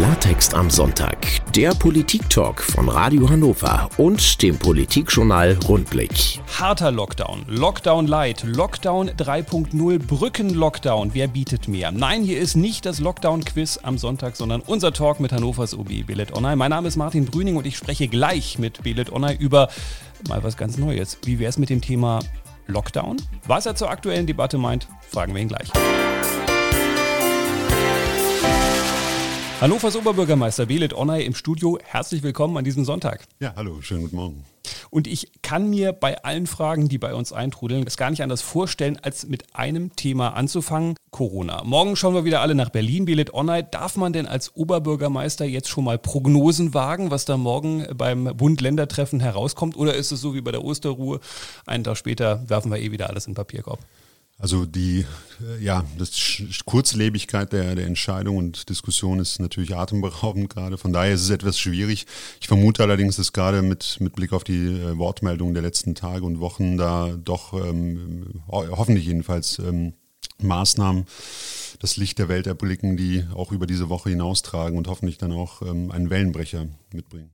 Klartext am Sonntag, der Politik-Talk von Radio Hannover und dem Politikjournal Rundblick. Harter Lockdown, Lockdown Light, Lockdown 3.0, Brücken-Lockdown. Wer bietet mehr? Nein, hier ist nicht das Lockdown-Quiz am Sonntag, sondern unser Talk mit Hannovers OB Belet Online. Mein Name ist Martin Brüning und ich spreche gleich mit Belet Online über mal was ganz Neues. Wie wäre es mit dem Thema Lockdown? Was er zur aktuellen Debatte meint, fragen wir ihn gleich. Hannovers Oberbürgermeister Belit Onay im Studio. Herzlich willkommen an diesem Sonntag. Ja, hallo, schönen guten Morgen. Und ich kann mir bei allen Fragen, die bei uns eintrudeln, es gar nicht anders vorstellen, als mit einem Thema anzufangen: Corona. Morgen schauen wir wieder alle nach Berlin. Belit Onay, darf man denn als Oberbürgermeister jetzt schon mal Prognosen wagen, was da morgen beim Bund-Länder-Treffen herauskommt? Oder ist es so wie bei der Osterruhe? Einen Tag später werfen wir eh wieder alles in den Papierkorb? Also die, äh, ja, das Kurzlebigkeit der, der Entscheidung und Diskussion ist natürlich atemberaubend gerade. Von daher ist es etwas schwierig. Ich vermute allerdings, dass gerade mit, mit Blick auf die äh, Wortmeldungen der letzten Tage und Wochen da doch ähm, hoffentlich jedenfalls ähm, Maßnahmen das Licht der Welt erblicken, die auch über diese Woche hinaustragen und hoffentlich dann auch ähm, einen Wellenbrecher mitbringen.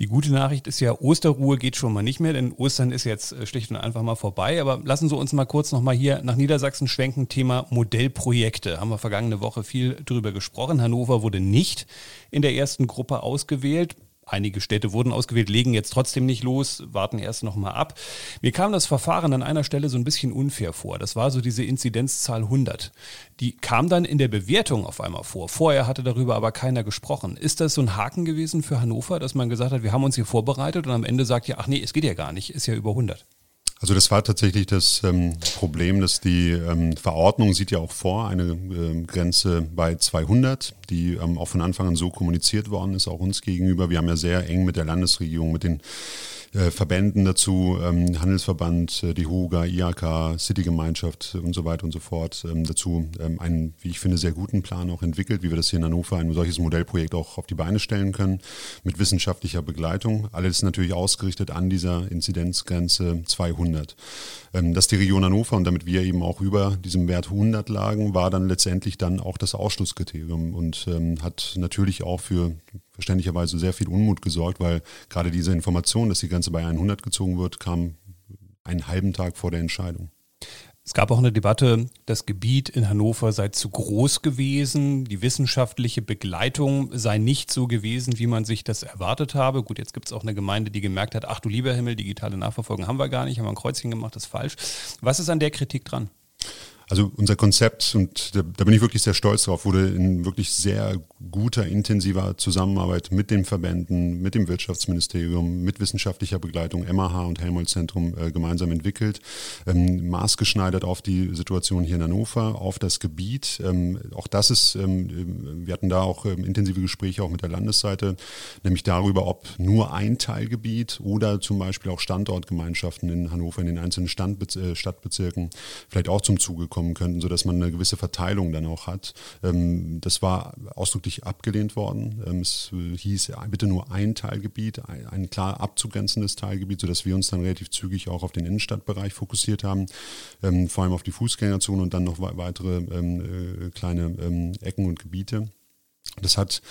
Die gute Nachricht ist ja, Osterruhe geht schon mal nicht mehr, denn Ostern ist jetzt äh, schlicht und einfach mal vorbei. Aber lassen Sie uns mal kurz nochmal hier nach Niedersachsen schwenken. Thema Modellprojekte. Haben wir vergangene Woche viel drüber gesprochen. Hannover wurde nicht in der ersten Gruppe ausgewählt. Einige Städte wurden ausgewählt, legen jetzt trotzdem nicht los, warten erst nochmal ab. Mir kam das Verfahren an einer Stelle so ein bisschen unfair vor. Das war so diese Inzidenzzahl 100. Die kam dann in der Bewertung auf einmal vor. Vorher hatte darüber aber keiner gesprochen. Ist das so ein Haken gewesen für Hannover, dass man gesagt hat, wir haben uns hier vorbereitet und am Ende sagt ja, ach nee, es geht ja gar nicht, ist ja über 100? Also das war tatsächlich das ähm, Problem, dass die ähm, Verordnung sieht ja auch vor eine äh, Grenze bei 200, die ähm, auch von Anfang an so kommuniziert worden ist, auch uns gegenüber. Wir haben ja sehr eng mit der Landesregierung, mit den äh, Verbänden dazu, ähm, Handelsverband, äh, die HUGA, IAK, City-Gemeinschaft und so weiter und so fort, ähm, dazu ähm, einen, wie ich finde, sehr guten Plan auch entwickelt, wie wir das hier in Hannover, ein solches Modellprojekt auch auf die Beine stellen können, mit wissenschaftlicher Begleitung. Alles natürlich ausgerichtet an dieser Inzidenzgrenze 200. Ähm, dass die Region Hannover und damit wir eben auch über diesem Wert 100 lagen, war dann letztendlich dann auch das Ausschlusskriterium und ähm, hat natürlich auch für verständlicherweise sehr viel Unmut gesorgt, weil gerade diese Information, dass die Grenze bei 100 gezogen wird, kam einen halben Tag vor der Entscheidung. Es gab auch eine Debatte, das Gebiet in Hannover sei zu groß gewesen, die wissenschaftliche Begleitung sei nicht so gewesen, wie man sich das erwartet habe. Gut, jetzt gibt es auch eine Gemeinde, die gemerkt hat, ach du lieber Himmel, digitale Nachverfolgung haben wir gar nicht, haben wir ein Kreuzchen gemacht, das ist falsch. Was ist an der Kritik dran? Also unser Konzept, und da, da, bin ich wirklich sehr stolz drauf, wurde in wirklich sehr guter, intensiver Zusammenarbeit mit den Verbänden, mit dem Wirtschaftsministerium, mit wissenschaftlicher Begleitung, MAH und Helmholtz Zentrum äh, gemeinsam entwickelt, ähm, maßgeschneidert auf die Situation hier in Hannover, auf das Gebiet. Ähm, auch das ist, ähm, wir hatten da auch ähm, intensive Gespräche auch mit der Landesseite, nämlich darüber, ob nur ein Teilgebiet oder zum Beispiel auch Standortgemeinschaften in Hannover, in den einzelnen Standbez äh, Stadtbezirken vielleicht auch zum Zuge kommen könnten, sodass man eine gewisse Verteilung dann auch hat. Ähm, das war ausdrücklich abgelehnt worden. Ähm, es hieß bitte nur ein Teilgebiet, ein, klar abzugrenzendes Teilgebiet, sodass wir uns dann relativ zügig auch auf den Innenstadtbereich fokussiert haben, ähm, vor allem auf die Fußgängerzone und dann noch weitere äh, kleine Ecken und Gebiete. Das hat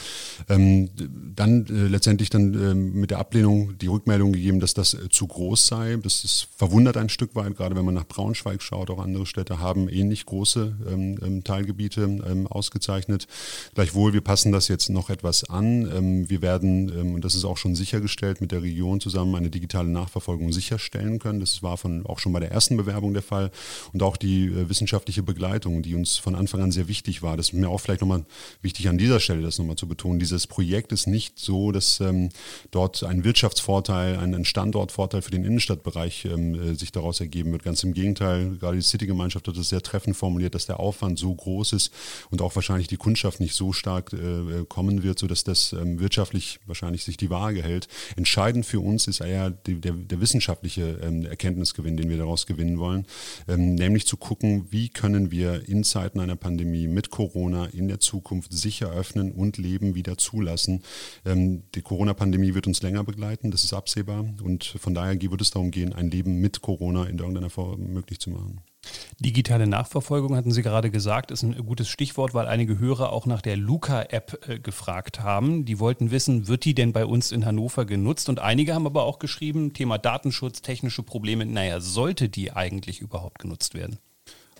ähm, dann äh, letztendlich dann ähm, mit der Ablehnung die Rückmeldung gegeben, dass das äh, zu groß sei. Das ist, verwundert ein Stück weit, gerade wenn man nach Braunschweig schaut. Auch andere Städte haben ähnlich große ähm, ähm Teilgebiete ähm, ausgezeichnet. Gleichwohl, wir passen das jetzt noch etwas an. Ähm, wir werden, ähm, und das ist auch schon sichergestellt, mit der Region zusammen eine digitale Nachverfolgung sicherstellen können. Das war von, auch schon bei der ersten Bewerbung der Fall. Und auch die äh, wissenschaftliche Begleitung, die uns von Anfang an sehr wichtig war. Das ist mir auch vielleicht nochmal wichtig an dieser Stelle das nochmal zu betonen. Dieses Projekt ist nicht so, dass ähm, dort ein Wirtschaftsvorteil, ein, Standortvorteil für den Innenstadtbereich ähm, äh, sich daraus ergeben wird. Ganz im Gegenteil, gerade die City-Gemeinschaft hat es sehr treffend formuliert, dass der Aufwand so groß ist und auch wahrscheinlich die Kundschaft nicht so stark äh, kommen wird, sodass das ähm, wirtschaftlich wahrscheinlich sich die Waage hält. Entscheidend für uns ist eher die, der, der, wissenschaftliche ähm, Erkenntnisgewinn, den wir daraus gewinnen wollen, ähm, nämlich zu gucken, wie können wir in Zeiten einer Pandemie mit Corona in der Zukunft sicher öffnen, öffnen und Leben wieder zulassen. Ähm, die Corona-Pandemie wird uns länger begleiten, das ist absehbar. Und von daher wird es darum gehen, ein Leben mit Corona in irgendeiner Form möglich zu machen. Digitale Nachverfolgung hatten Sie gerade gesagt, ist ein gutes Stichwort, weil einige Hörer auch nach der Luca-App äh, gefragt haben. Die wollten wissen, wird die denn bei uns in Hannover genutzt? Und einige haben aber auch geschrieben, Thema Datenschutz, technische Probleme. Naja, sollte die eigentlich überhaupt genutzt werden?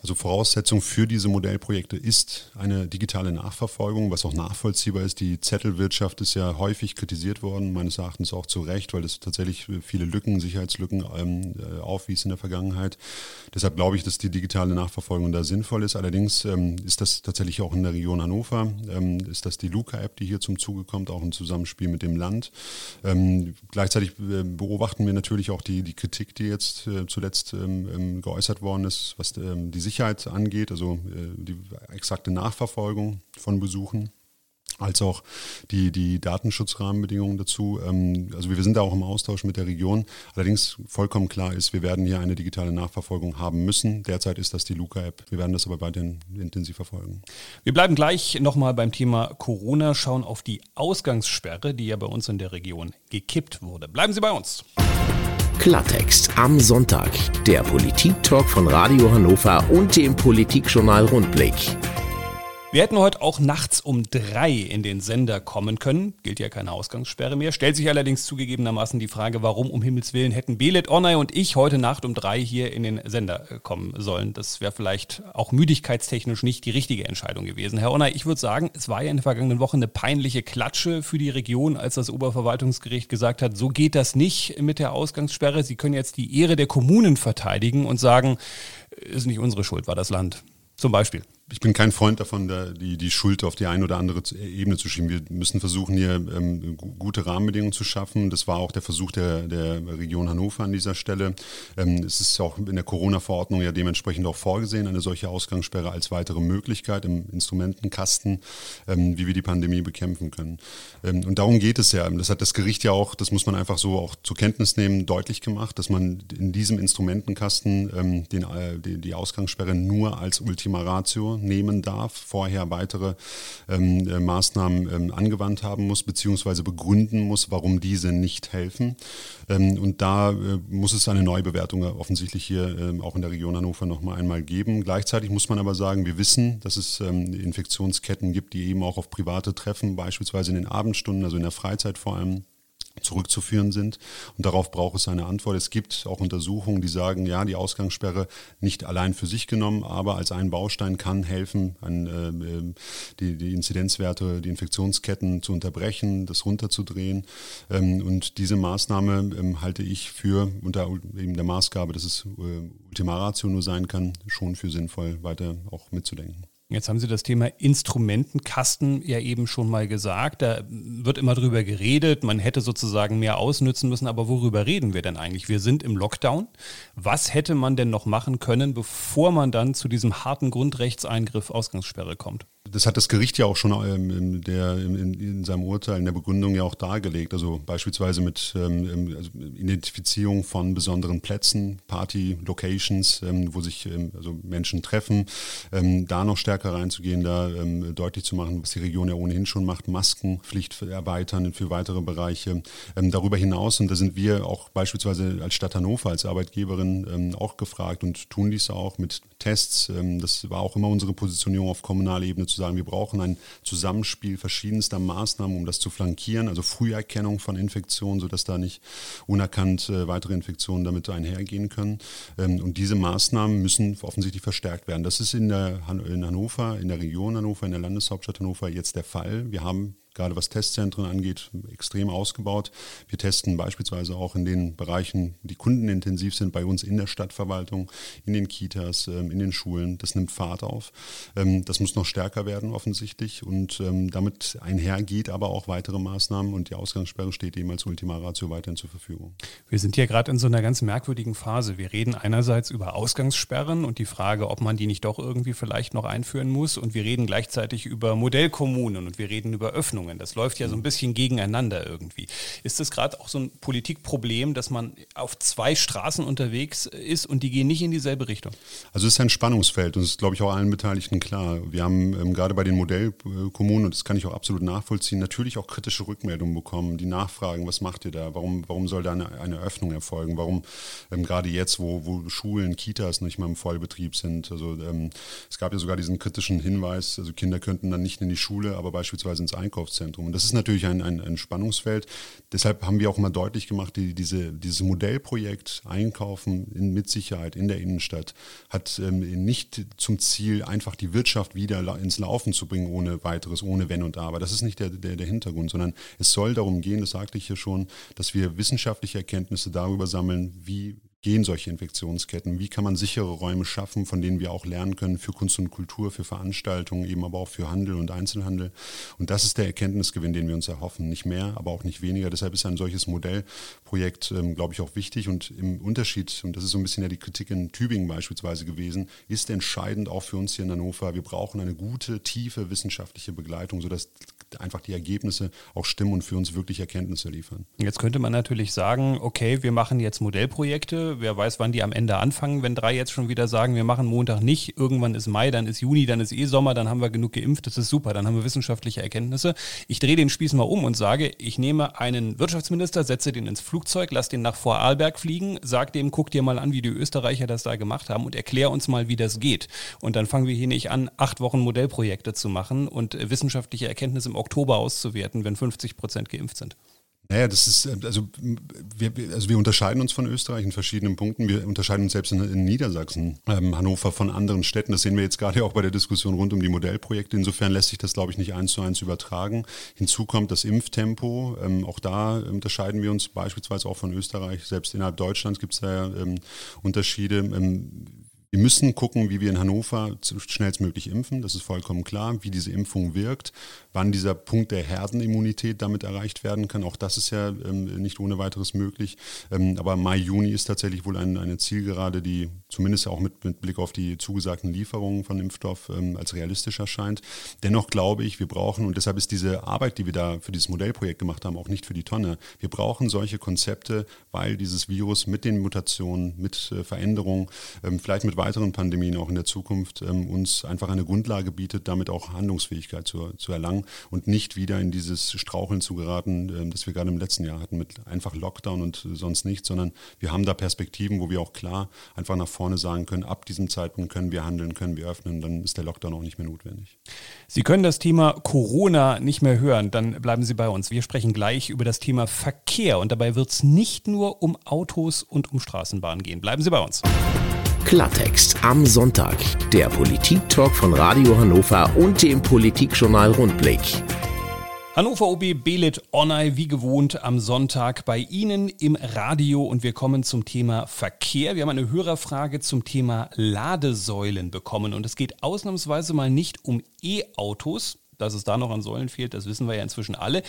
Also Voraussetzung für diese Modellprojekte ist eine digitale Nachverfolgung, was auch nachvollziehbar ist. Die Zettelwirtschaft ist ja häufig kritisiert worden, meines Erachtens auch zu Recht, weil es tatsächlich viele Lücken, Sicherheitslücken ähm, äh, aufwies in der Vergangenheit. Deshalb glaube ich, dass die digitale Nachverfolgung da sinnvoll ist. Allerdings ähm, ist das tatsächlich auch in der Region Hannover, ähm, ist das die Luca-App, die hier zum Zuge kommt, auch im Zusammenspiel mit dem Land. Ähm, gleichzeitig äh, beobachten wir natürlich auch die, die Kritik, die jetzt äh, zuletzt ähm, ähm, geäußert worden ist, was die Sicherheit Sicherheit angeht, also äh, die exakte Nachverfolgung von Besuchen als auch die, die Datenschutzrahmenbedingungen dazu. Ähm, also wir sind da auch im Austausch mit der Region. Allerdings vollkommen klar ist, wir werden hier eine digitale Nachverfolgung haben müssen. Derzeit ist das die Luca-App. Wir werden das aber weiterhin intensiv verfolgen. Wir bleiben gleich nochmal beim Thema Corona, schauen auf die Ausgangssperre, die ja bei uns in der Region gekippt wurde. Bleiben Sie bei uns. Klartext am Sonntag. Der Politik-Talk von Radio Hannover und dem Politikjournal Rundblick. Wir hätten heute auch nachts um drei in den Sender kommen können. Gilt ja keine Ausgangssperre mehr. Stellt sich allerdings zugegebenermaßen die Frage, warum um Himmels Willen hätten Belet Onay und ich heute Nacht um drei hier in den Sender äh, kommen sollen. Das wäre vielleicht auch müdigkeitstechnisch nicht die richtige Entscheidung gewesen. Herr Onay, ich würde sagen, es war ja in der vergangenen Woche eine peinliche Klatsche für die Region, als das Oberverwaltungsgericht gesagt hat, so geht das nicht mit der Ausgangssperre. Sie können jetzt die Ehre der Kommunen verteidigen und sagen, ist nicht unsere Schuld, war das Land. Zum Beispiel ich bin kein Freund davon, da die, die Schuld auf die eine oder andere Ebene zu schieben. Wir müssen versuchen, hier ähm, gute Rahmenbedingungen zu schaffen. Das war auch der Versuch der, der Region Hannover an dieser Stelle. Ähm, es ist auch in der Corona-Verordnung ja dementsprechend auch vorgesehen, eine solche Ausgangssperre als weitere Möglichkeit im Instrumentenkasten, ähm, wie wir die Pandemie bekämpfen können. Ähm, und darum geht es ja. Das hat das Gericht ja auch, das muss man einfach so auch zur Kenntnis nehmen, deutlich gemacht, dass man in diesem Instrumentenkasten ähm, den, äh, die, die Ausgangssperre nur als Ultima Ratio nehmen darf, vorher weitere ähm, äh, Maßnahmen ähm, angewandt haben muss, beziehungsweise begründen muss, warum diese nicht helfen. Ähm, und da äh, muss es eine Neubewertung offensichtlich hier äh, auch in der Region Hannover noch mal einmal geben. Gleichzeitig muss man aber sagen, wir wissen, dass es ähm, Infektionsketten gibt, die eben auch auf private Treffen, beispielsweise in den Abendstunden, also in der Freizeit vor allem, zurückzuführen sind. Und darauf braucht es eine Antwort. Es gibt auch Untersuchungen, die sagen, ja, die Ausgangssperre nicht allein für sich genommen, aber als ein Baustein kann helfen, an, äh, die, die Inzidenzwerte, die Infektionsketten zu unterbrechen, das runterzudrehen. Ähm, und diese Maßnahme ähm, halte ich für, unter eben der Maßgabe, dass es äh, Ultima Ratio nur sein kann, schon für sinnvoll, weiter auch mitzudenken. Jetzt haben Sie das Thema Instrumentenkasten ja eben schon mal gesagt. Da wird immer drüber geredet, man hätte sozusagen mehr ausnützen müssen. Aber worüber reden wir denn eigentlich? Wir sind im Lockdown. Was hätte man denn noch machen können, bevor man dann zu diesem harten Grundrechtseingriff Ausgangssperre kommt? Das hat das Gericht ja auch schon ähm, in, der, in, in, seinem Urteil, in der Begründung ja auch dargelegt. Also beispielsweise mit ähm, also Identifizierung von besonderen Plätzen, Party-Locations, ähm, wo sich ähm, also Menschen treffen, ähm, da noch stärker reinzugehen, da ähm, deutlich zu machen, was die Region ja ohnehin schon macht, Maskenpflicht erweitern für weitere Bereiche. darüber hinaus, und da sind wir auch beispielsweise als Stadt Hannover, als Arbeitgeberin auch gefragt und tun dies auch mit Tests. das war auch immer unsere Positionierung auf kommunaler Ebene zu sagen, wir brauchen ein Zusammenspiel verschiedenster Maßnahmen, um das zu flankieren, also Früherkennung von Infektionen, sodass da nicht unerkannt äh, weitere Infektionen damit einhergehen können. Ähm, und diese Maßnahmen müssen offensichtlich verstärkt werden. Das ist in, der, in Hannover, in der Region Hannover, in der Landeshauptstadt Hannover jetzt der Fall. Wir haben gerade was Testzentren angeht, extrem ausgebaut. Wir testen beispielsweise auch in den Bereichen, die kundenintensiv sind, bei uns in der Stadtverwaltung, in den Kitas, ähm, in den Schulen. Das nimmt Fahrt auf. Ähm, das muss noch stärker werden offensichtlich und ähm, damit einhergeht aber auch weitere Maßnahmen und die Ausgangssperre steht eben als Ultima Ratio weiterhin zur Verfügung. Wir sind ja gerade in so einer ganz merkwürdigen Phase. Wir reden einerseits über Ausgangssperren und die Frage, ob man die nicht doch irgendwie vielleicht noch einführen muss und wir reden gleichzeitig über Modellkommunen und wir reden über Öffnungen. Öffnungen. Das läuft ja so ein bisschen gegeneinander irgendwie. Ist das gerade auch so ein Politikproblem, dass man auf zwei Straßen unterwegs ist und die gehen nicht in dieselbe Richtung? Also es ist ein Spannungsfeld und es ist, glaube ich, auch allen Beteiligten klar. Wir haben ähm, gerade bei den Modellkommunen, und das kann ich auch absolut nachvollziehen, natürlich auch kritische Rückmeldungen bekommen, die nachfragen, was macht ihr da? Warum, warum soll da eine, eine Öffnung erfolgen? Warum ähm, gerade jetzt, wo, wo Schulen, Kitas nicht mal im Vollbetrieb sind? Also ähm, es gab ja sogar diesen kritischen Hinweis, also Kinder könnten dann nicht in die Schule, aber beispielsweise ins Einkaufszentrum. Und das ist natürlich ein, ein, ein Spannungsfeld. Deshalb haben wir auch immer deutlich gemacht, die, diese, dieses Modellprojekt Einkaufen in, mit Sicherheit in der Innenstadt hat ähm, nicht zum Ziel, einfach die Wirtschaft wieder ins Laufen zu bringen, ohne weiteres, ohne Wenn und Aber. Das ist nicht der, der, der Hintergrund, sondern es soll darum gehen, das sagte ich hier schon, dass wir wissenschaftliche Erkenntnisse darüber sammeln, wie gehen solche Infektionsketten? Wie kann man sichere Räume schaffen, von denen wir auch lernen können für Kunst und Kultur, für Veranstaltungen, eben aber auch für Handel und Einzelhandel? Und das ist der Erkenntnisgewinn, den wir uns erhoffen. Nicht mehr, aber auch nicht weniger. Deshalb ist ein solches Modellprojekt, ähm, glaube ich, auch wichtig. Und im Unterschied, und das ist so ein bisschen ja die Kritik in Tübingen beispielsweise gewesen, ist entscheidend auch für uns hier in Hannover, wir brauchen eine gute, tiefe wissenschaftliche Begleitung, sodass einfach die Ergebnisse auch stimmen und für uns wirklich Erkenntnisse liefern. Jetzt könnte man natürlich sagen, okay, wir machen jetzt Modellprojekte, wer weiß, wann die am Ende anfangen, wenn drei jetzt schon wieder sagen, wir machen Montag nicht, irgendwann ist Mai, dann ist Juni, dann ist eh Sommer, dann haben wir genug geimpft, das ist super, dann haben wir wissenschaftliche Erkenntnisse. Ich drehe den Spieß mal um und sage, ich nehme einen Wirtschaftsminister, setze den ins Flugzeug, lass den nach Vorarlberg fliegen, sag dem, guck dir mal an, wie die Österreicher das da gemacht haben und erklär uns mal, wie das geht. Und dann fangen wir hier nicht an, acht Wochen Modellprojekte zu machen und wissenschaftliche Erkenntnisse im Oktober auszuwerten, wenn 50 Prozent geimpft sind. Naja, das ist, also wir, also wir unterscheiden uns von Österreich in verschiedenen Punkten. Wir unterscheiden uns selbst in, in Niedersachsen, ähm, Hannover von anderen Städten. Das sehen wir jetzt gerade auch bei der Diskussion rund um die Modellprojekte. Insofern lässt sich das, glaube ich, nicht eins zu eins übertragen. Hinzu kommt das Impftempo. Ähm, auch da unterscheiden wir uns beispielsweise auch von Österreich. Selbst innerhalb Deutschlands gibt es da ähm, Unterschiede. Wir müssen gucken, wie wir in Hannover schnellstmöglich impfen. Das ist vollkommen klar, wie diese Impfung wirkt, wann dieser Punkt der Herdenimmunität damit erreicht werden kann. Auch das ist ja ähm, nicht ohne weiteres möglich. Ähm, aber Mai, Juni ist tatsächlich wohl ein, eine Zielgerade, die zumindest auch mit, mit, Blick auf die zugesagten Lieferungen von Impfstoff ähm, als realistisch erscheint. Dennoch glaube ich, wir brauchen, und deshalb ist diese Arbeit, die wir da für dieses Modellprojekt gemacht haben, auch nicht für die Tonne. Wir brauchen solche Konzepte, weil dieses Virus mit den Mutationen, mit äh, Veränderungen, ähm, vielleicht mit weiteren Pandemien auch in der Zukunft ähm, uns einfach eine Grundlage bietet, damit auch Handlungsfähigkeit zu, zu erlangen und nicht wieder in dieses Straucheln zu geraten, ähm, das wir gerade im letzten Jahr hatten mit einfach Lockdown und sonst nichts, sondern wir haben da Perspektiven, wo wir auch klar einfach nach vorne sagen können, ab diesem Zeitpunkt können wir handeln, können wir öffnen, dann ist der Lockdown auch nicht mehr notwendig. Sie können das Thema Corona nicht mehr hören, dann bleiben Sie bei uns. Wir sprechen gleich über das Thema Verkehr und dabei wird es nicht nur um Autos und um Straßenbahnen gehen. Bleiben Sie bei uns. Klartext am Sonntag. Der Politik-Talk von Radio Hannover und dem Politikjournal Rundblick. Hannover OB Belit Onay wie gewohnt am Sonntag bei Ihnen im Radio und wir kommen zum Thema Verkehr. Wir haben eine Hörerfrage zum Thema Ladesäulen bekommen und es geht ausnahmsweise mal nicht um E-Autos, dass es da noch an Säulen fehlt, das wissen wir ja inzwischen alle.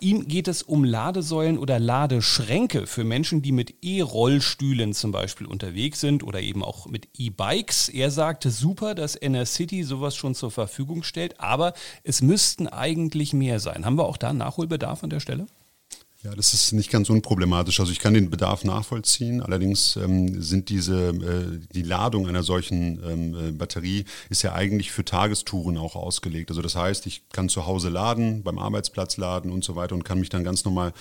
Ihm geht es um Ladesäulen oder Ladeschränke für Menschen, die mit E-Rollstühlen zum Beispiel unterwegs sind oder eben auch mit E-Bikes. Er sagte, super, dass NR City sowas schon zur Verfügung stellt, aber es müssten eigentlich mehr sein. Haben wir auch da Nachholbedarf an der Stelle? Ja, das ist nicht ganz unproblematisch. Also ich kann den Bedarf nachvollziehen. Allerdings ähm, sind diese äh, die Ladung einer solchen ähm, äh, Batterie ist ja eigentlich für Tagestouren auch ausgelegt. Also das heißt, ich kann zu Hause laden, beim Arbeitsplatz laden und so weiter und kann mich dann ganz normal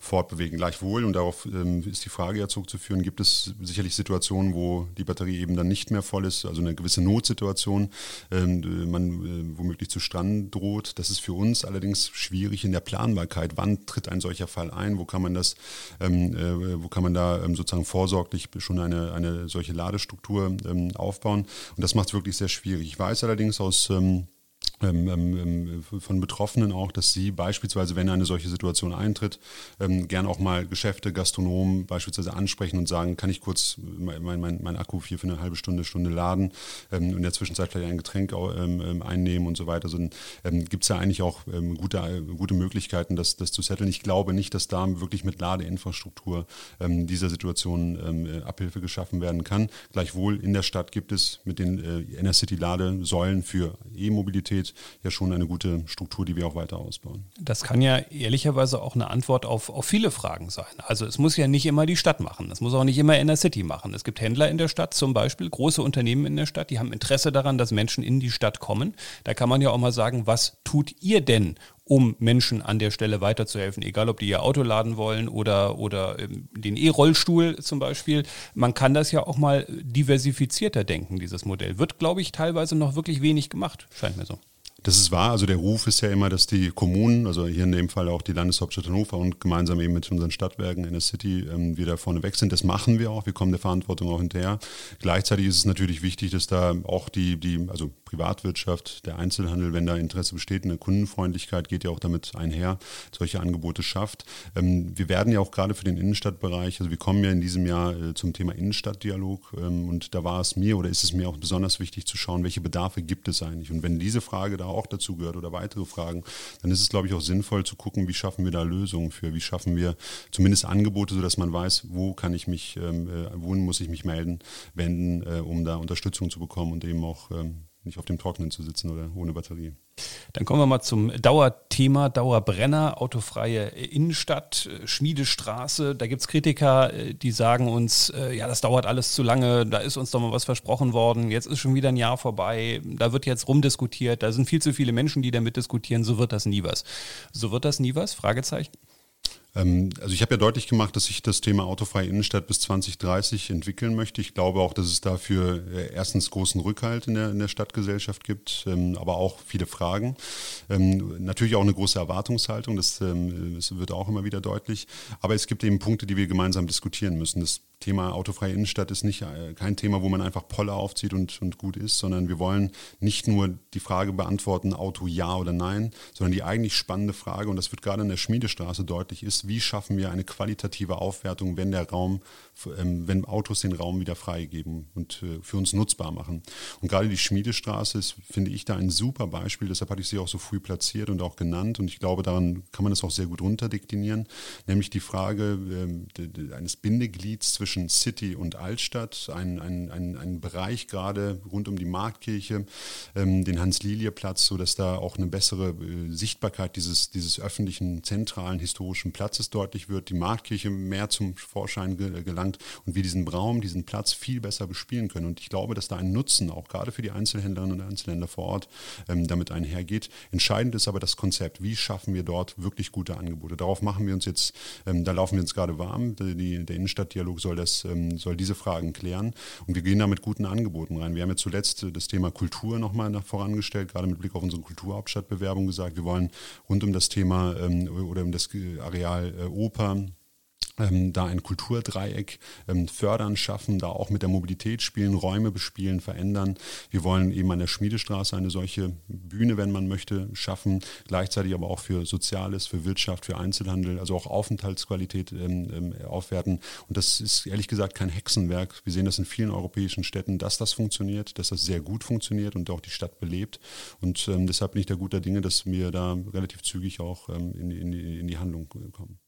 fortbewegen. Gleichwohl und darauf ähm, ist die Frage ja zurückzuführen: Gibt es sicherlich Situationen, wo die Batterie eben dann nicht mehr voll ist, also eine gewisse Notsituation, ähm, man äh, womöglich zu stranden droht. Das ist für uns allerdings schwierig in der Planbarkeit. Wann tritt ein solcher Fall ein? Wo kann man das, ähm, äh, wo kann man da ähm, sozusagen vorsorglich schon eine, eine solche Ladestruktur ähm, aufbauen? Und das macht es wirklich sehr schwierig. Ich weiß allerdings aus ähm, von Betroffenen auch, dass sie beispielsweise, wenn eine solche Situation eintritt, ähm, gern auch mal Geschäfte, Gastronomen beispielsweise ansprechen und sagen, kann ich kurz mein, mein, mein Akku hier für eine halbe Stunde, Stunde laden ähm, und in der Zwischenzeit vielleicht ein Getränk ähm, ähm, einnehmen und so weiter. Also, Gibt es ja eigentlich auch gute, gute Möglichkeiten, das, das zu setteln. Ich glaube nicht, dass da wirklich mit Ladeinfrastruktur dieser Situation Abhilfe geschaffen werden kann. Gleichwohl in der Stadt gibt es mit den äh, Inner-City-Ladesäulen für E-Mobilität Qualität ja schon eine gute Struktur, die wir auch weiter ausbauen. Das kann ja ehrlicherweise auch eine Antwort auf, auf viele Fragen sein. Also es muss ja nicht immer die Stadt machen, es muss auch nicht immer in der City machen. Es gibt Händler in der Stadt zum Beispiel, große Unternehmen in der Stadt, die haben Interesse daran, dass Menschen in die Stadt kommen. Da kann man ja auch mal sagen, was tut ihr denn, um Menschen an der Stelle weiterzuhelfen, egal ob die ihr Auto laden wollen oder, oder ähm, den E-Rollstuhl zum Beispiel. Man kann das ja auch mal diversifizierter denken, dieses Modell. Wird, glaube ich, teilweise noch wirklich wenig gemacht, scheint mir so. Das ist wahr. Also der Ruf ist ja immer, dass die Kommunen, also hier in dem Fall auch die Landeshauptstadt Hannover und gemeinsam eben mit unseren Stadtwerken in der City ähm, wieder vorne weg sind. Das machen wir auch. Wir kommen der Verantwortung auch hinterher. Gleichzeitig ist es natürlich wichtig, dass da auch die, die also Privatwirtschaft, der Einzelhandel, wenn da Interesse besteht, eine Kundenfreundlichkeit geht ja auch damit einher, solche Angebote schafft. Ähm, wir werden ja auch gerade für den Innenstadtbereich, also wir kommen ja in diesem Jahr äh, zum Thema Innenstadtdialog ähm, und da war es mir oder ist es mir auch besonders wichtig zu schauen, welche Bedarfe gibt es eigentlich. Und wenn diese Frage da auch dazu gehört oder weitere Fragen, dann ist es, glaube ich, auch sinnvoll zu gucken, wie schaffen wir da Lösungen für, wie schaffen wir zumindest Angebote, sodass man weiß, wo kann ich mich, ähm, äh, wohin muss ich mich melden, wenden, äh, um da Unterstützung zu bekommen und eben auch ähm, nicht auf dem Trockenen zu sitzen oder ohne Batterie. Dann kommen wir mal zum Dauerthema, Dauerbrenner, autofreie Innenstadt, Schmiedestraße. Da gibt es Kritiker, äh, die sagen uns, äh, ja, das dauert alles zu lange, da ist uns doch mal was versprochen worden, jetzt ist schon wieder ein Jahr vorbei, da wird jetzt rumdiskutiert, da sind viel zu viele Menschen, die damit diskutieren, so wird das nie was. So wird das nie was? Fragezeichen. Ähm, also ich habe ja deutlich gemacht, dass ich das Thema autofreie Innenstadt bis 2030 entwickeln möchte. Ich glaube auch, dass es dafür äh, erstens großen Rückhalt in der, in der Stadtgesellschaft gibt, ähm, aber auch viele Fragen. Ähm, natürlich auch eine große Erwartungshaltung, das, wird auch immer wieder deutlich. Aber es gibt eben Punkte, die wir gemeinsam diskutieren müssen. Das Thema autofreie Innenstadt ist nicht äh, kein Thema, wo man einfach Polle aufzieht und, und gut ist, sondern wir wollen nicht nur die Frage beantworten, Auto ja oder nein, sondern die eigentlich spannende Frage, und das wird gerade in der Schmiedestraße deutlich, ist, wie schaffen wir eine qualitative Aufwertung, wenn der Raum, ähm, wenn Autos den Raum wieder freigeben und äh, für uns nutzbar machen. Und gerade die Schmiedestraße ist, finde ich, da ein super Beispiel, deshalb hatte ich sie auch so früh platziert und auch genannt und ich glaube, daran kann man es auch sehr gut runterdeklinieren, nämlich die Frage äh, eines Bindeglieds zwischen zwischen City und Altstadt, ein, ein, ein, ein Bereich gerade rund um die Marktkirche, ähm, den Hans-Lilie-Platz, sodass da auch eine bessere äh, Sichtbarkeit dieses, dieses öffentlichen, zentralen, historischen Platzes deutlich wird, die Marktkirche mehr zum Vorschein ge gelangt und wir diesen Raum, diesen Platz viel besser bespielen können. Und ich glaube, dass da ein Nutzen auch gerade für die Einzelhändlerinnen und Einzelhändler vor Ort ähm, damit einhergeht. Entscheidend ist aber das Konzept. Wie schaffen wir dort wirklich gute Angebote? Darauf machen wir uns jetzt, ähm, da laufen wir uns gerade warm. Die, der Innenstadtdialog soll das ähm, soll diese Fragen klären. Und wir gehen da mit guten Angeboten rein. Wir haben ja zuletzt das Thema Kultur nochmal vorangestellt, gerade mit Blick auf unsere Kulturhauptstadtbewerbung gesagt, wir wollen rund um das Thema ähm, oder um das Areal äh, Oper, ähm, da ein Kulturdreieck ähm, fördern, schaffen, da auch mit der Mobilität spielen, Räume bespielen, verändern. Wir wollen eben an der Schmiedestraße eine solche Bühne, wenn man möchte, schaffen, gleichzeitig aber auch für Soziales, für Wirtschaft, für Einzelhandel, also auch Aufenthaltsqualität ähm, ähm aufwerten. Und das ist ehrlich gesagt kein Hexenwerk. Wir sehen das in vielen europäischen Städten, dass das funktioniert, dass das sehr gut funktioniert und auch die Stadt belebt. Und ähm, deshalb bin ich da guter Dinge, dass wir da relativ zügig auch ähm, in, in, in die Handlung kommen.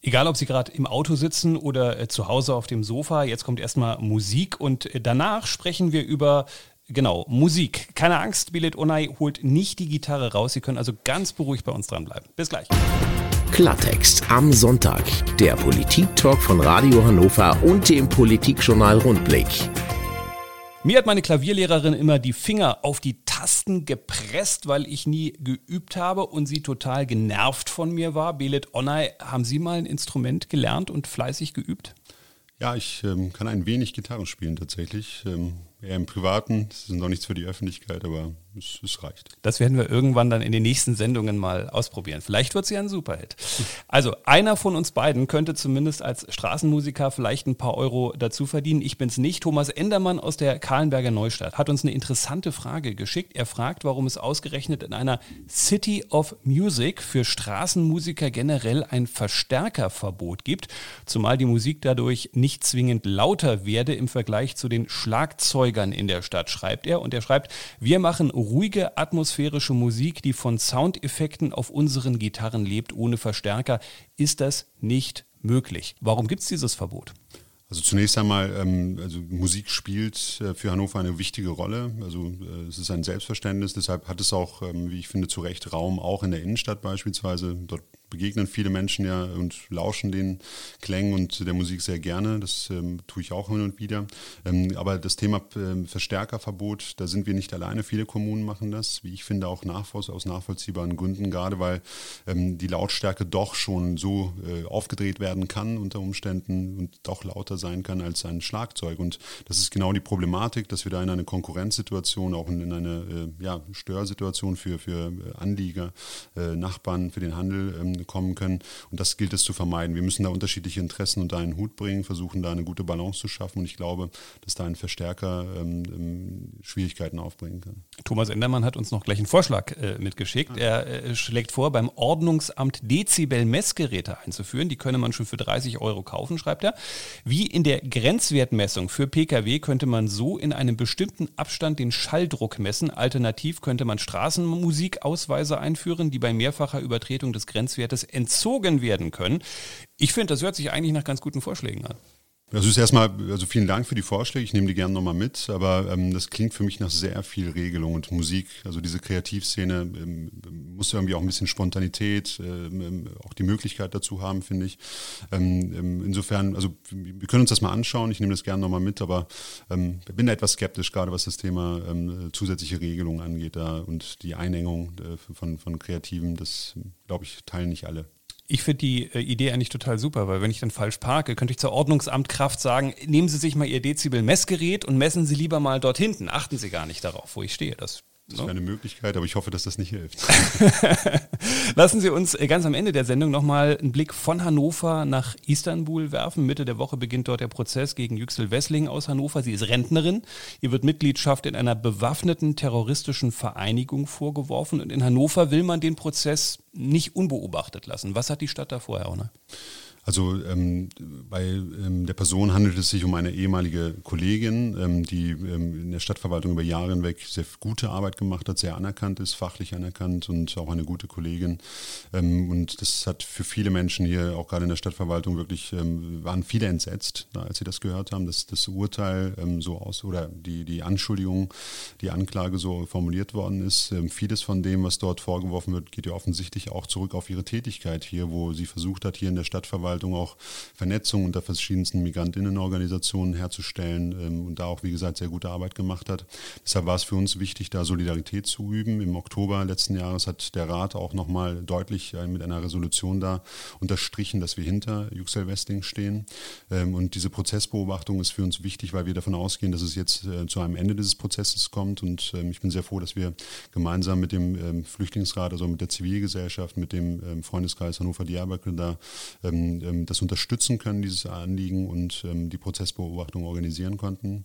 Egal, ob Sie gerade im Auto sitzen oder äh, zu Hause auf dem Sofa, jetzt kommt erstmal Musik und äh, danach sprechen wir über Genau, Musik. Keine Angst, Billet Onay holt nicht die Gitarre raus. Sie können also ganz beruhigt bei uns dranbleiben. Bis gleich. Klartext am Sonntag. Der Politik-Talk von Radio Hannover und dem Politikjournal Rundblick. Mir hat meine Klavierlehrerin immer die Finger auf die Tasten gepresst, weil ich nie geübt habe und sie total genervt von mir war. Belet Onay, haben Sie mal ein Instrument gelernt und fleißig geübt? Ja, ich ähm, kann ein wenig Gitarre spielen tatsächlich. Ähm, eher im Privaten. Das ist noch nichts für die Öffentlichkeit, aber es, es, reicht. Das werden wir irgendwann dann in den nächsten Sendungen mal ausprobieren. Vielleicht wird sie ein Superhit. Also einer von uns beiden könnte zumindest als Straßenmusiker vielleicht ein paar Euro dazu verdienen. Ich bin's nicht. Thomas Endermann aus der Kahlenberger Neustadt hat uns eine interessante Frage geschickt. Er fragt, warum es ausgerechnet in einer City of Music für Straßenmusiker generell ein Verstärkerverbot gibt, zumal die Musik dadurch nicht zwingend lauter werde im Vergleich zu den Schlagzeugern in der Stadt, schreibt er. Und er schreibt, wir machen ruhige atmosphärische Musik, die von Soundeffekten auf unseren Gitarren lebt, ohne Verstärker, ist das nicht möglich. Warum gibt es dieses Verbot? Also zunächst einmal, ähm, also Musik spielt äh, für Hannover eine wichtige Rolle. Also äh, es ist ein Selbstverständnis. Deshalb hat es auch, ähm, wie ich finde, zu Recht Raum, auch in der Innenstadt beispielsweise. Dort begegnen viele Menschen ja und lauschen den Klängen und der Musik sehr gerne. Das ähm, tue ich auch hin und wieder. Ähm, aber das Thema ähm, Verstärkerverbot, da sind wir nicht alleine. Viele Kommunen machen das, wie ich finde, auch nachvoll aus nachvollziehbaren Gründen, gerade weil ähm, die Lautstärke doch schon so äh, aufgedreht werden kann unter Umständen und doch lauter sein kann als ein Schlagzeug. Und das ist genau die Problematik, dass wir da in eine Konkurrenzsituation, auch in, in eine äh, ja, Störsituation für, für äh, Anlieger, äh, Nachbarn, für den Handel ähm, kommen können. Und das gilt es zu vermeiden. Wir müssen da unterschiedliche Interessen unter einen Hut bringen, versuchen da eine gute Balance zu schaffen. Und ich glaube, dass da ein Verstärker ähm, ähm Schwierigkeiten aufbringen kann. Thomas Endermann hat uns noch gleich einen Vorschlag äh, mitgeschickt. Er äh, schlägt vor, beim Ordnungsamt Dezibel-Messgeräte einzuführen. Die könne man schon für 30 Euro kaufen, schreibt er. Wie in der Grenzwertmessung für Pkw könnte man so in einem bestimmten Abstand den Schalldruck messen. Alternativ könnte man Straßenmusikausweise einführen, die bei mehrfacher Übertretung des Grenzwertes Wertes entzogen werden können. Ich finde, das hört sich eigentlich nach ganz guten Vorschlägen an. Das ist erstmal, also vielen Dank für die Vorschläge, ich nehme die gerne nochmal mit, aber ähm, das klingt für mich nach sehr viel Regelung und Musik. Also diese Kreativszene ähm, muss irgendwie auch ein bisschen Spontanität, ähm, ähm auch die Möglichkeit dazu haben, finde ich. Ähm, ähm, insofern, also wir können uns das mal anschauen, ich nehme das gerne nochmal mit, aber ähm, bin da etwas skeptisch, gerade was das Thema ähm, zusätzliche Regelungen angeht da und die Einengung äh, von, von Kreativen, das glaube ich, teilen nicht alle. Ich finde die äh, Idee eigentlich total super, weil wenn ich dann falsch parke, könnte ich zur Ordnungsamtkraft sagen, nehmen Sie sich mal Ihr Dezibel-Messgerät und messen Sie lieber mal dort hinten. Achten Sie gar nicht darauf, wo ich stehe. Das das wäre eine Möglichkeit, aber ich hoffe, dass das nicht hilft. Lassen Sie uns äh, ganz am Ende der Sendung nochmal einen Blick von Hannover nach Istanbul werfen. Mitte der Woche beginnt dort der Prozess gegen Yüksel Wessling aus Hannover. Sie ist Rentnerin. Ihr wird Mitgliedschaft in einer bewaffneten terroristischen Vereinigung vorgeworfen. Und in Hannover will man den Prozess nicht unbeobachtet lassen. Was hat die Stadt da vorher, Herr also ähm, bei ähm, der Person handelt es sich um eine ehemalige Kollegin, ähm, die ähm, in der Stadtverwaltung über Jahre hinweg sehr gute Arbeit gemacht hat, sehr anerkannt ist, fachlich anerkannt und auch eine gute Kollegin. Ähm, und das hat für viele Menschen hier, auch gerade in der Stadtverwaltung, wirklich, ähm, waren viele entsetzt, als sie das gehört haben, dass das Urteil so aus oder die, die Anschuldigung, die Anklage so formuliert worden ist. vieles von dem, was dort vorgeworfen wird, geht ja offensichtlich auch zurück auf ihre Tätigkeit hier, wo sie versucht hat, hier in der Stadtverwaltung Veranstaltung auch Vernetzung unter verschiedensten Migrantinnenorganisationen herzustellen ähm, und da auch, wie gesagt, sehr gute Arbeit gemacht hat. Deshalb war es für uns wichtig, da Solidarität zu üben. Im Oktober letzten Jahres hat der Rat auch nochmal deutlich äh, mit einer Resolution da unterstrichen, dass wir hinter Yüksel Westing stehen. Ähm, und diese Prozessbeobachtung ist für uns wichtig, weil wir davon ausgehen, dass es jetzt äh, zu einem Ende dieses Prozesses kommt. Und ähm, ich bin sehr froh, dass wir gemeinsam mit dem Flüchtlingsrat, also mit der Zivilgesellschaft, mit dem Freundeskreis Hannover-Diyarbakir da ähm, das unterstützen können, dieses Anliegen und ähm, die Prozessbeobachtung organisieren konnten.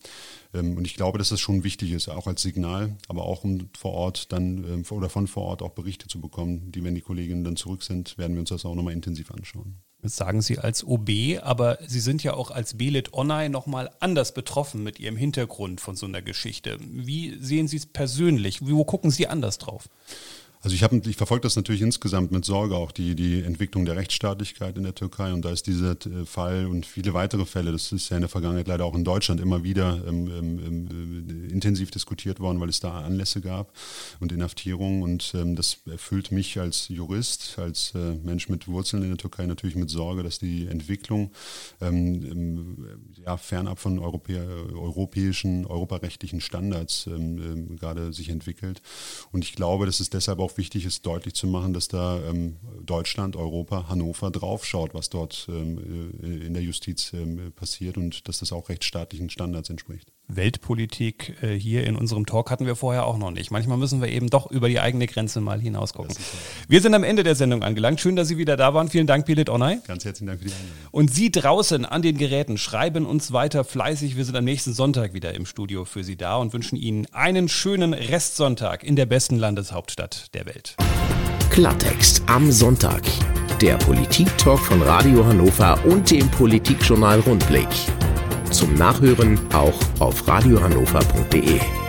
Ähm, und ich glaube, dass das schon wichtig ist, auch als Signal, aber auch um vor Ort dann ähm, oder von vor Ort auch Berichte zu bekommen, die, wenn die Kolleginnen dann zurück sind, werden wir uns das auch nochmal intensiv anschauen. Das sagen Sie als OB, aber Sie sind ja auch als Belit Onay nochmal anders betroffen mit Ihrem Hintergrund von so einer Geschichte. Wie sehen Sie es persönlich? Wo gucken Sie anders drauf? Also ich, ich verfolge das natürlich insgesamt mit Sorge, auch die, die Entwicklung der Rechtsstaatlichkeit in der Türkei. Und da ist dieser äh, Fall und viele weitere Fälle, das ist ja in der Vergangenheit leider auch in Deutschland immer wieder ähm, ähm, ähm intensiv diskutiert worden, weil es da Anlässe gab und Inhaftierungen. Und ähm, das erfüllt mich als Jurist, als äh, Mensch mit Wurzeln in der Türkei natürlich mit Sorge, dass die Entwicklung ähm, ja, fernab von Europä europäischen, europarechtlichen Standards ähm, gerade sich entwickelt. Und ich glaube, dass es deshalb auch wichtig ist, deutlich zu machen, dass da ähm, Deutschland, Europa, Hannover draufschaut, was dort ähm, äh, in der Justiz ähm, passiert und dass das auch rechtsstaatlichen Standards entspricht. Weltpolitik äh, hier in unserem Talk hatten wir vorher auch noch nicht. Manchmal müssen wir eben doch über die eigene Grenze mal hinausgucken. Wir sind am Ende der Sendung angelangt. Schön, dass Sie wieder da waren. Vielen Dank, Pilit Onay. Ganz herzlichen Dank für die Einladung. Und Sie draußen an den Geräten schreiben uns weiter fleißig. Wir sind am nächsten Sonntag wieder im Studio für Sie da und wünschen Ihnen einen schönen Restsonntag in der besten Landeshauptstadt der Welt. Klartext am Sonntag. Der Politik-Talk von Radio Hannover und dem Politikjournal Rundblick. Zum Nachhören auch auf radiohannover.de.